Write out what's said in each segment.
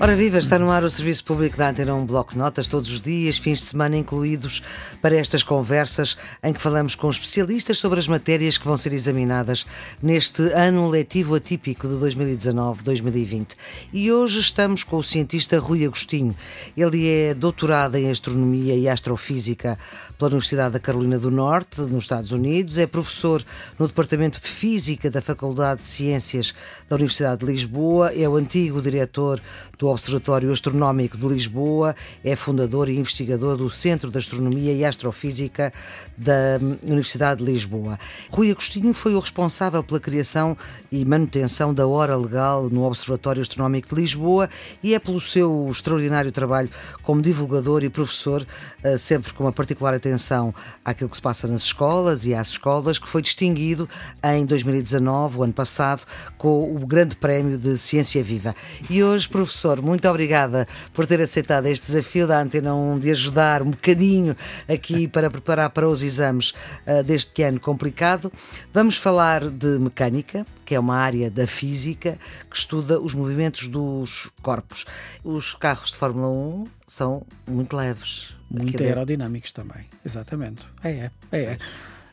Ora viva, está no ar o Serviço Público da Antena um Bloco de Notas todos os dias, fins de semana incluídos, para estas conversas em que falamos com especialistas sobre as matérias que vão ser examinadas neste ano letivo atípico de 2019-2020. E hoje estamos com o cientista Rui Agostinho. Ele é doutorado em Astronomia e Astrofísica pela Universidade da Carolina do Norte, nos Estados Unidos, é professor no Departamento de Física da Faculdade de Ciências da Universidade de Lisboa, é o antigo diretor do Observatório Astronómico de Lisboa, é fundador e investigador do Centro de Astronomia e Astrofísica da Universidade de Lisboa. Rui Agostinho foi o responsável pela criação e manutenção da hora legal no Observatório Astronómico de Lisboa e é pelo seu extraordinário trabalho como divulgador e professor, eh, sempre com uma particular atenção àquilo que se passa nas escolas e às escolas, que foi distinguido em 2019, o ano passado, com o Grande Prémio de Ciência Viva. E hoje, professor, muito obrigada por ter aceitado este desafio da Antena 1 de ajudar um bocadinho aqui para preparar para os exames uh, deste ano complicado. Vamos falar de mecânica, que é uma área da física que estuda os movimentos dos corpos. Os carros de Fórmula 1 são muito leves. Muito aerodinâmicos também, exatamente. É, é, é.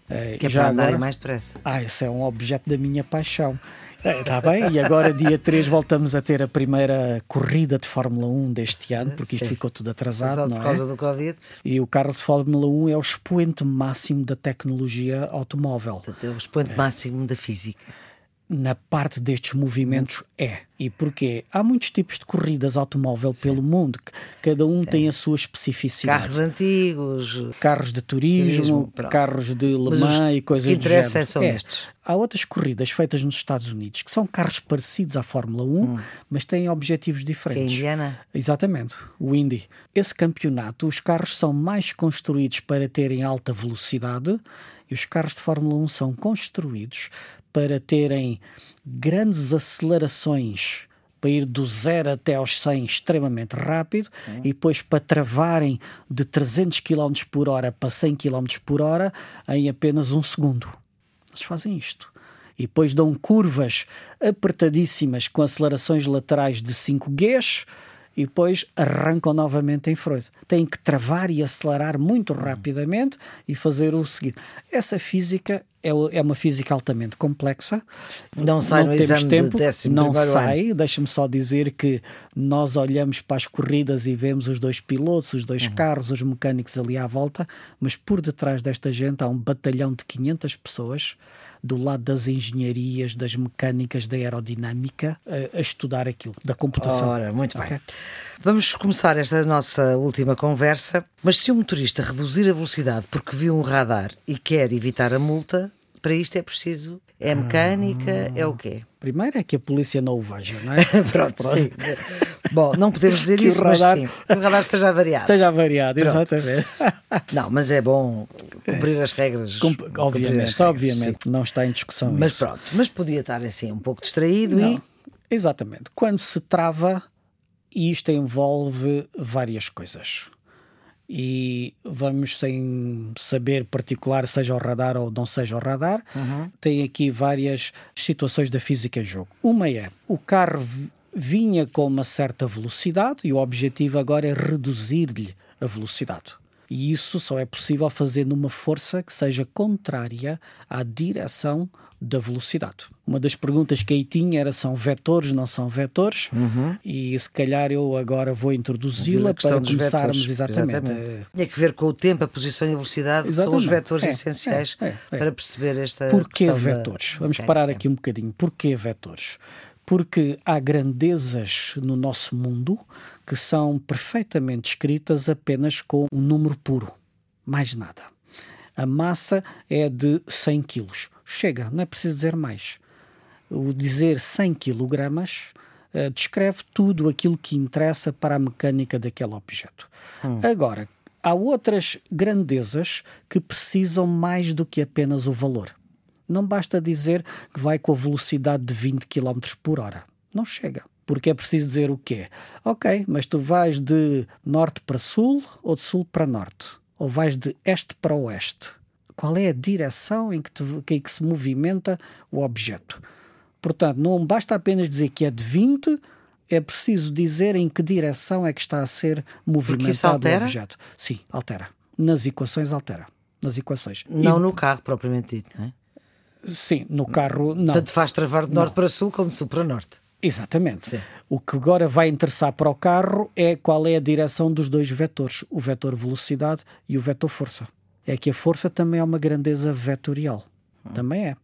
é. que é para andarem agora... mais depressa. Ah, esse é um objeto da minha paixão. Está é, bem, e agora dia 3 voltamos a ter a primeira corrida de Fórmula 1 deste ano, porque isto Sim. ficou tudo atrasado, Exato, não é? Por causa do Covid. E o carro de Fórmula 1 é o expoente máximo da tecnologia automóvel. é o expoente é. máximo da física na parte destes movimentos é. E porquê? Há muitos tipos de corridas automóvel Sim. pelo mundo, que cada um Sim. tem a sua especificidade. Carros antigos, carros de turismo, turismo carros de Le Mans e coisas que do género. são é. estes. Há outras corridas feitas nos Estados Unidos que são carros parecidos à Fórmula 1, hum. mas têm objetivos diferentes. Que é Indiana? Exatamente, o Indy. Esse campeonato, os carros são mais construídos para terem alta velocidade e os carros de Fórmula 1 são construídos para terem grandes acelerações para ir do zero até aos 100 extremamente rápido uhum. e depois para travarem de 300 km por hora para 100 km por hora em apenas um segundo. Eles fazem isto. E depois dão curvas apertadíssimas com acelerações laterais de 5 Gs e depois arrancam novamente em Freud. Têm que travar e acelerar muito rapidamente e fazer o seguinte. Essa física é, é uma física altamente complexa. Não sai não no exame tempo, de Não sai. Deixa-me só dizer que nós olhamos para as corridas e vemos os dois pilotos, os dois uhum. carros, os mecânicos ali à volta, mas por detrás desta gente há um batalhão de 500 pessoas do lado das engenharias, das mecânicas, da aerodinâmica, a, a estudar aquilo, da computação. Ora, muito okay? bem. Vamos começar esta nossa última conversa. Mas se o motorista reduzir a velocidade porque viu um radar e quer evitar a multa, para isto é preciso. É mecânica, ah, é o quê? Primeiro é que a polícia não o veja, não é? Pronto, Pronto. sim. Bom, não podemos dizer isso, radar, mas sim, que o radar esteja variado. Esteja variado, Pronto. exatamente. Não, mas é bom cumprir as regras. Com, obviamente, regras, obviamente, sim. não está em discussão Mas isso. pronto, mas podia estar assim um pouco distraído não, e... Exatamente. Quando se trava, isto envolve várias coisas e vamos sem saber particular seja o radar ou não seja o radar, uhum. tem aqui várias situações da física em jogo. Uma é o carro vinha com uma certa velocidade e o objetivo agora é reduzir-lhe a velocidade. E isso só é possível fazer numa força que seja contrária à direção da velocidade. Uma das perguntas que aí tinha era: são vetores, não são vetores? Uhum. E se calhar eu agora vou introduzi-la para começarmos exatamente. exatamente. Tinha que ver com o tempo, a posição e a velocidade, exatamente. são os vetores é, essenciais é, é, é, para perceber esta. Porquê vetores? Da... Vamos parar aqui um bocadinho. Porquê vetores? Porque há grandezas no nosso mundo que são perfeitamente escritas apenas com um número puro, mais nada. A massa é de 100 quilos. Chega, não é preciso dizer mais. O dizer 100 quilogramas uh, descreve tudo aquilo que interessa para a mecânica daquele objeto. Hum. Agora, há outras grandezas que precisam mais do que apenas o valor. Não basta dizer que vai com a velocidade de 20 km por hora. Não chega. Porque é preciso dizer o quê? Ok, mas tu vais de norte para sul ou de sul para norte? Ou vais de este para oeste? Qual é a direção em que, tu, em que se movimenta o objeto? Portanto, não basta apenas dizer que é de 20 é preciso dizer em que direção é que está a ser movimentado o objeto. Sim, altera. Nas equações altera. Nas equações. Não e... no carro propriamente dito, não é? Sim, no carro não. Tanto faz travar de norte não. para sul como de sul para norte. Exatamente. Sim. O que agora vai interessar para o carro é qual é a direção dos dois vetores, o vetor velocidade e o vetor força. É que a força também é uma grandeza vetorial. Hum. Também é.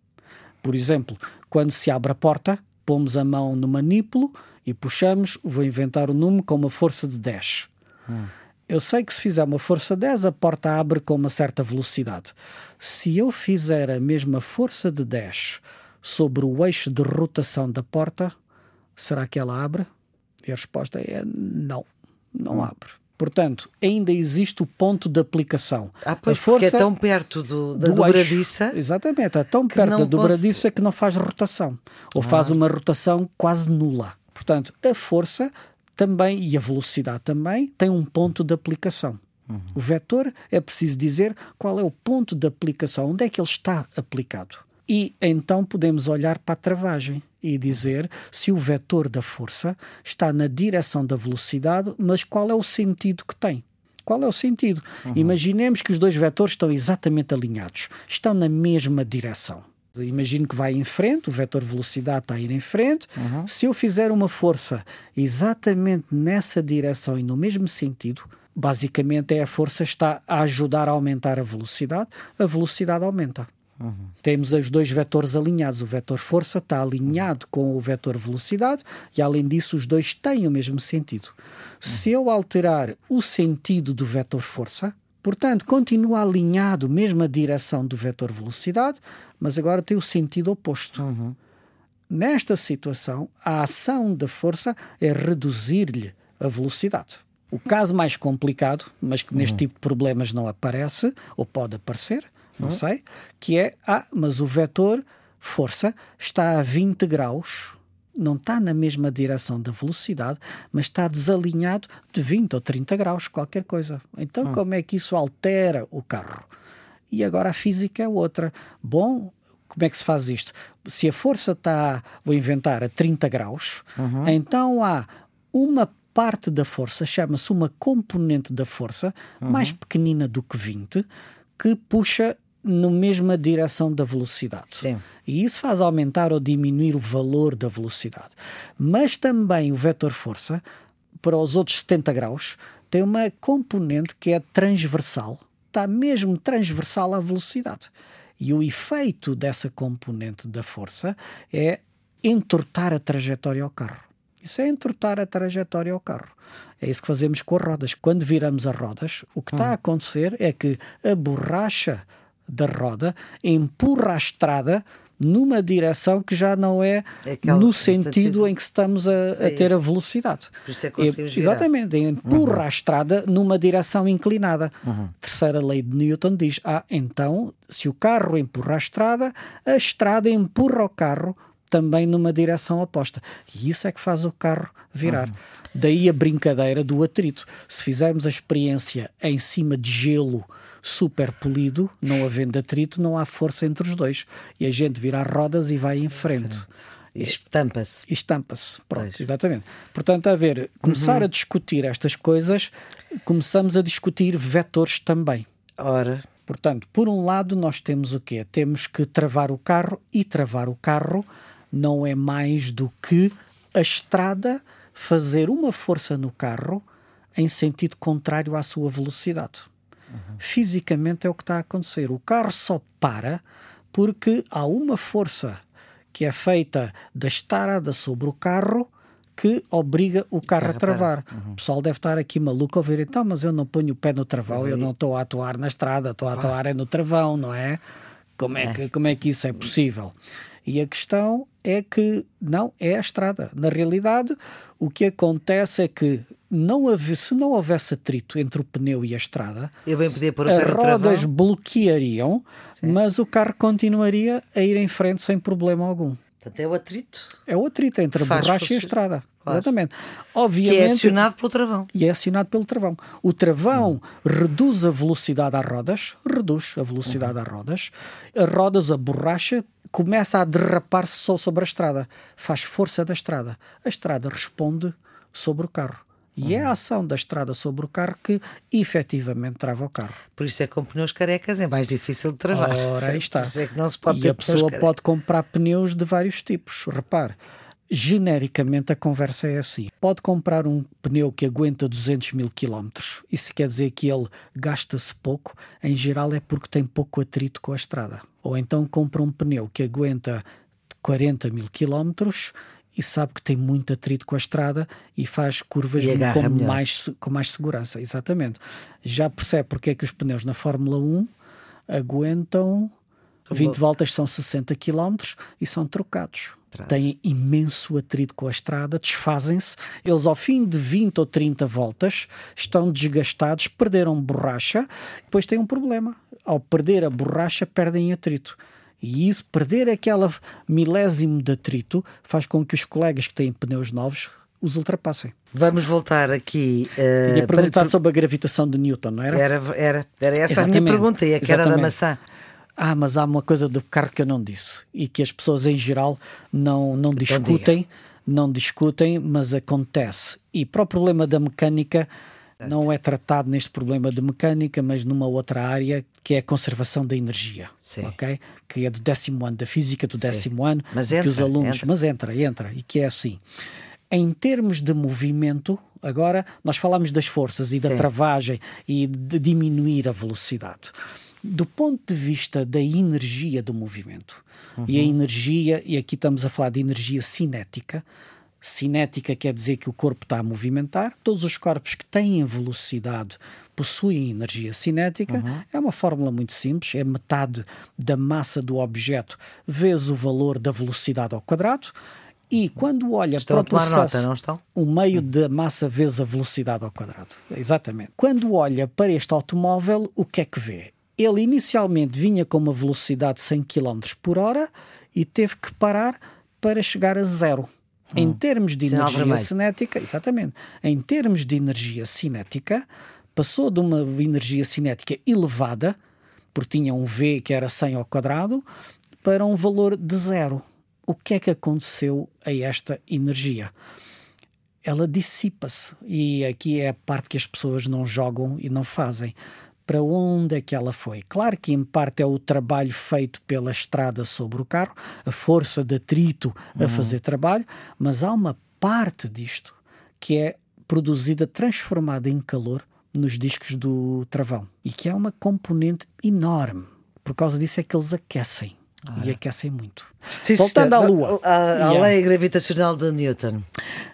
Por exemplo, quando se abre a porta, pomos a mão no manípulo e puxamos, vou inventar o número com uma força de 10. Hum. Eu sei que se fizer uma força 10, a porta abre com uma certa velocidade. Se eu fizer a mesma força de 10 sobre o eixo de rotação da porta, será que ela abre? E a resposta é não, não hum. abre. Portanto, ainda existe o ponto de aplicação. Ah, pois, a força é tão perto do, da do dobradiça. Eixo, exatamente, é tão perto da dobradiça posso... que não faz rotação. Ou ah. faz uma rotação quase nula. Portanto, a força também, e a velocidade também, tem um ponto de aplicação. Uhum. O vetor é preciso dizer qual é o ponto de aplicação, onde é que ele está aplicado. E então podemos olhar para a travagem e dizer se o vetor da força está na direção da velocidade, mas qual é o sentido que tem. Qual é o sentido? Uhum. Imaginemos que os dois vetores estão exatamente alinhados, estão na mesma direção. Imagino que vai em frente, o vetor velocidade está a ir em frente. Uhum. Se eu fizer uma força exatamente nessa direção e no mesmo sentido, basicamente é a força está a ajudar a aumentar a velocidade, a velocidade aumenta. Uhum. Temos os dois vetores alinhados. O vetor força está alinhado com o vetor velocidade e, além disso, os dois têm o mesmo sentido. Uhum. Se eu alterar o sentido do vetor força, portanto, continua alinhado, mesmo a direção do vetor velocidade, mas agora tem o sentido oposto. Uhum. Nesta situação, a ação da força é reduzir-lhe a velocidade. O caso mais complicado, mas que neste uhum. tipo de problemas não aparece, ou pode aparecer, não uhum. sei, que é, ah, mas o vetor força está a 20 graus, não está na mesma direção da velocidade, mas está desalinhado de 20 ou 30 graus, qualquer coisa. Então, uhum. como é que isso altera o carro? E agora a física é outra. Bom, como é que se faz isto? Se a força está, vou inventar, a 30 graus, uhum. então há uma parte da força, chama-se uma componente da força, uhum. mais pequenina do que 20, que puxa na mesma direção da velocidade. Sim. E isso faz aumentar ou diminuir o valor da velocidade. Mas também o vetor força, para os outros 70 graus, tem uma componente que é transversal, está mesmo transversal à velocidade. E o efeito dessa componente da força é entortar a trajetória ao carro. Isso é entortar a trajetória ao carro. É isso que fazemos com as rodas. Quando viramos as rodas, o que está a hum. acontecer é que a borracha da roda empurra a estrada numa direção que já não é Aquela, no sentido em que estamos a, a ter a velocidade. Por isso é que e, Exatamente, empurra uhum. a estrada numa direção inclinada. Uhum. Terceira lei de Newton diz: ah, então, se o carro empurra a estrada, a estrada empurra o carro também numa direção oposta. E isso é que faz o carro virar. Uhum. Daí a brincadeira do atrito. Se fizermos a experiência em cima de gelo super polido, não havendo atrito, não há força entre os dois. E a gente vira as rodas e vai em frente. Estampa-se. Estampa-se, pronto, pois. exatamente. Portanto, a ver, começar uhum. a discutir estas coisas, começamos a discutir vetores também. Ora. Portanto, por um lado, nós temos o quê? Temos que travar o carro e travar o carro não é mais do que a estrada fazer uma força no carro em sentido contrário à sua velocidade. Uhum. Fisicamente é o que está a acontecer. O carro só para porque há uma força que é feita da estrada sobre o carro que obriga o carro, carro a travar. Uhum. O pessoal deve estar aqui maluco a ver, então, mas eu não ponho o pé no travão, eu não estou a atuar na estrada, estou a atuar é no travão, não é? Como é, é. Que, como é que isso é possível? E a questão é que não é a estrada. Na realidade, o que acontece é que não haver, se não houvesse atrito entre o pneu e a estrada, as rodas bloqueariam, Sim. mas o carro continuaria a ir em frente sem problema algum. Portanto, é o atrito. É o atrito entre a borracha e a estrada. Claro. Exatamente. Obviamente, que é acionado pelo travão. E é acionado pelo travão. O travão hum. reduz a velocidade às rodas, reduz a velocidade uhum. às rodas. As rodas, a borracha, começa a derrapar-se só sobre a estrada. Faz força da estrada. A estrada responde sobre o carro. E é a ação da estrada sobre o carro que efetivamente trava o carro. Por isso é que com pneus carecas é mais difícil de travar. Ora, aí está. Por isso é que não se pode e a pessoa pode comprar pneus de vários tipos. Repare, genericamente a conversa é assim. Pode comprar um pneu que aguenta 200 mil quilómetros. Isso quer dizer que ele gasta-se pouco. Em geral é porque tem pouco atrito com a estrada. Ou então compra um pneu que aguenta 40 mil quilómetros e sabe que tem muito atrito com a estrada e faz curvas e com mais, com mais segurança. Exatamente. Já percebe porque é que os pneus na Fórmula 1 aguentam 20 voltas, são 60 km e são trocados. Têm imenso atrito com a estrada, desfazem-se. Eles, ao fim de 20 ou 30 voltas, estão desgastados, perderam borracha, depois têm um problema. Ao perder a borracha, perdem atrito. E isso, perder aquela milésimo de atrito, faz com que os colegas que têm pneus novos os ultrapassem. Vamos voltar aqui. Uh, Tinha perguntado para... sobre a gravitação de Newton, não era? Era, era, era essa Exatamente. a minha pergunta, e a que era da maçã. Ah, mas há uma coisa do carro que eu não disse e que as pessoas em geral não, não discutem, não discutem, mas acontece. E para o problema da mecânica, não é tratado neste problema de mecânica, mas numa outra área que é a conservação da energia, Sim. ok? Que é do décimo ano da física, do décimo Sim. ano, mas que entra, os alunos, entra. mas entra, entra, e que é assim. Em termos de movimento, agora nós falamos das forças e Sim. da travagem e de diminuir a velocidade. Do ponto de vista da energia do movimento, uhum. e a energia, e aqui estamos a falar de energia cinética, Cinética quer dizer que o corpo está a movimentar. Todos os corpos que têm velocidade possuem energia cinética. Uhum. É uma fórmula muito simples: é metade da massa do objeto vezes o valor da velocidade ao quadrado. E quando olha estão para o processo, nota, não estão? o meio da massa vezes a velocidade ao quadrado. Exatamente. Quando olha para este automóvel, o que é que vê? Ele inicialmente vinha com uma velocidade de 100 km por hora e teve que parar para chegar a zero. Em hum. termos de Sinal energia vermelho. cinética, exatamente, em termos de energia cinética, passou de uma energia cinética elevada, porque tinha um V que era 100 ao quadrado, para um valor de zero. O que é que aconteceu a esta energia? Ela dissipa-se. E aqui é a parte que as pessoas não jogam e não fazem para onde é que ela foi. Claro que em parte é o trabalho feito pela estrada sobre o carro, a força de atrito a uhum. fazer trabalho, mas há uma parte disto que é produzida, transformada em calor nos discos do travão e que é uma componente enorme. Por causa disso é que eles aquecem. E aquecem muito. Sim, Voltando à Lua. A, a, a yeah. lei gravitacional de Newton.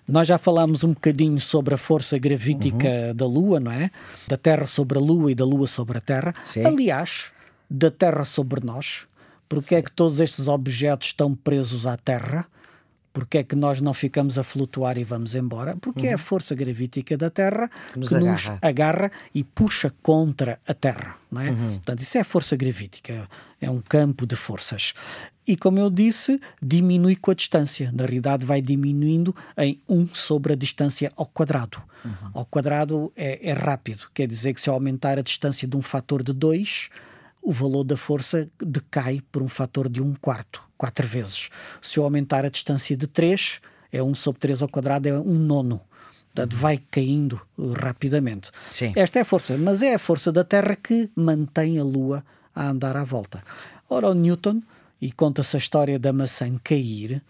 Nós já falámos um bocadinho sobre a força gravítica uhum. da Lua, não é? Da Terra sobre a Lua e da Lua sobre a Terra. Sim. Aliás, da Terra sobre nós. Porque é que todos estes objetos estão presos à Terra? Porque é que nós não ficamos a flutuar e vamos embora? Porque uhum. é a força gravítica da Terra que nos, que agarra. nos agarra. e puxa contra a Terra. Não é? Uhum. Portanto, isso é a força gravítica, é um campo de forças. E como eu disse, diminui com a distância. Na realidade, vai diminuindo em 1 sobre a distância ao quadrado. Uhum. Ao quadrado é, é rápido, quer dizer que se eu aumentar a distância de um fator de 2, o valor da força decai por um fator de um quarto, quatro vezes. Se eu aumentar a distância de 3, é 1 sobre 3 ao quadrado, é um nono. Portanto, uhum. vai caindo rapidamente. Sim. Esta é a força, mas é a força da Terra que mantém a Lua a andar à volta. Ora, o Newton, e conta-se a história da maçã cair,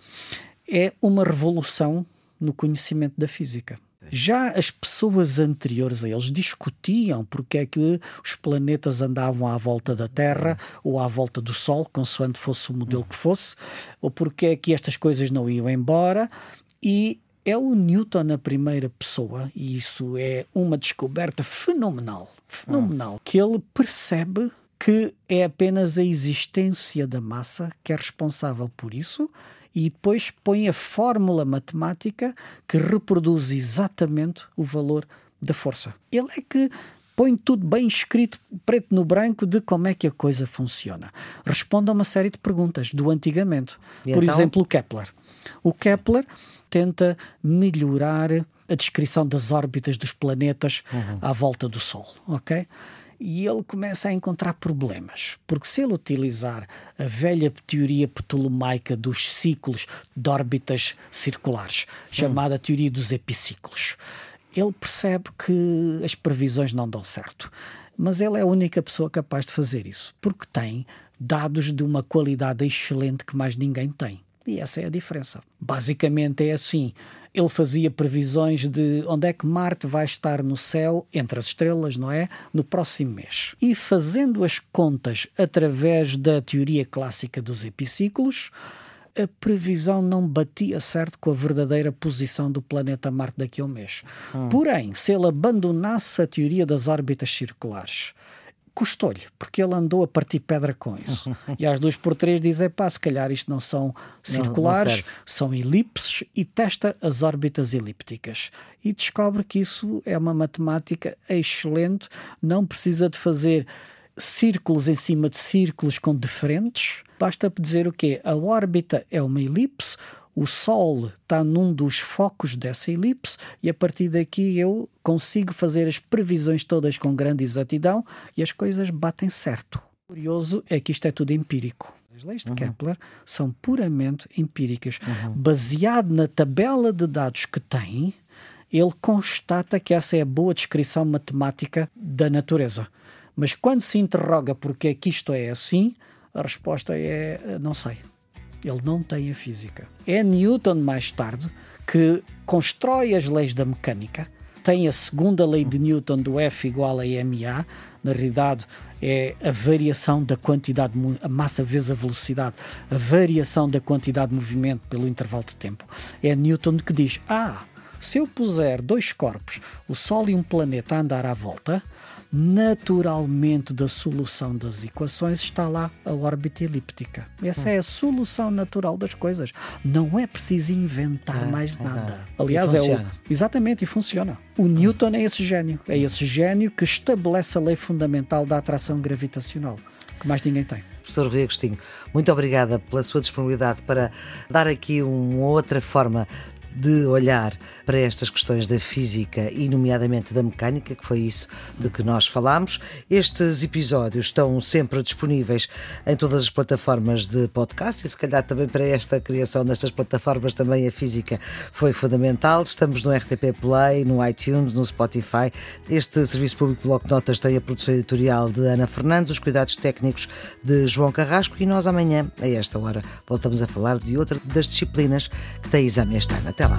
é uma revolução no conhecimento da física. Já as pessoas anteriores a eles discutiam porque é que os planetas andavam à volta da Terra ou à volta do Sol, consoante fosse o modelo que fosse, ou porque é que estas coisas não iam embora. E é o Newton a primeira pessoa, e isso é uma descoberta fenomenal, fenomenal, que ele percebe que é apenas a existência da massa que é responsável por isso e depois põe a fórmula matemática que reproduz exatamente o valor da força. Ele é que põe tudo bem escrito, preto no branco, de como é que a coisa funciona. Responde a uma série de perguntas do antigamente. E Por então? exemplo, o Kepler. O Kepler tenta melhorar a descrição das órbitas dos planetas uhum. à volta do Sol, ok? E ele começa a encontrar problemas, porque se ele utilizar a velha teoria ptolomaica dos ciclos de órbitas circulares, chamada uhum. teoria dos epiciclos, ele percebe que as previsões não dão certo. Mas ele é a única pessoa capaz de fazer isso, porque tem dados de uma qualidade excelente que mais ninguém tem. E essa é a diferença. Basicamente é assim: ele fazia previsões de onde é que Marte vai estar no céu, entre as estrelas, não é? No próximo mês. E fazendo as contas através da teoria clássica dos epiciclos, a previsão não batia certo com a verdadeira posição do planeta Marte daqui a um mês. Hum. Porém, se ele abandonasse a teoria das órbitas circulares custou-lhe, porque ele andou a partir pedra com isso. e às duas por três diz: pá, se calhar isto não são circulares, não, não são elipses, e testa as órbitas elípticas. E descobre que isso é uma matemática excelente, não precisa de fazer círculos em cima de círculos com diferentes. Basta dizer o quê? A órbita é uma elipse, o Sol está num dos focos dessa elipse e a partir daqui eu consigo fazer as previsões todas com grande exatidão e as coisas batem certo. O curioso é que isto é tudo empírico. As leis de uhum. Kepler são puramente empíricas. Uhum. Baseado na tabela de dados que tem, ele constata que essa é a boa descrição matemática da natureza. Mas quando se interroga porque é que isto é assim, a resposta é não sei. Ele não tem a física. É Newton, mais tarde, que constrói as leis da mecânica, tem a segunda lei de Newton do F igual a ma, na realidade é a variação da quantidade, a massa vezes a velocidade, a variação da quantidade de movimento pelo intervalo de tempo. É Newton que diz: ah, se eu puser dois corpos, o Sol e um planeta a andar à volta, naturalmente da solução das equações está lá a órbita elíptica. Essa é a solução natural das coisas. Não é preciso inventar é, mais nada. É, Aliás, é o exatamente e funciona. O Newton é esse gênio, é esse gênio que estabelece a lei fundamental da atração gravitacional, que mais ninguém tem. Professor Rui Agostinho, muito obrigada pela sua disponibilidade para dar aqui uma outra forma de olhar para estas questões da física e, nomeadamente, da mecânica, que foi isso de que nós falámos. Estes episódios estão sempre disponíveis em todas as plataformas de podcast e, se calhar, também para esta criação destas plataformas também a física foi fundamental. Estamos no RTP Play, no iTunes, no Spotify. Este Serviço Público Bloco Notas tem a produção editorial de Ana Fernandes, os cuidados técnicos de João Carrasco e nós amanhã, a esta hora, voltamos a falar de outra das disciplinas que tem exame este ano. Até lá.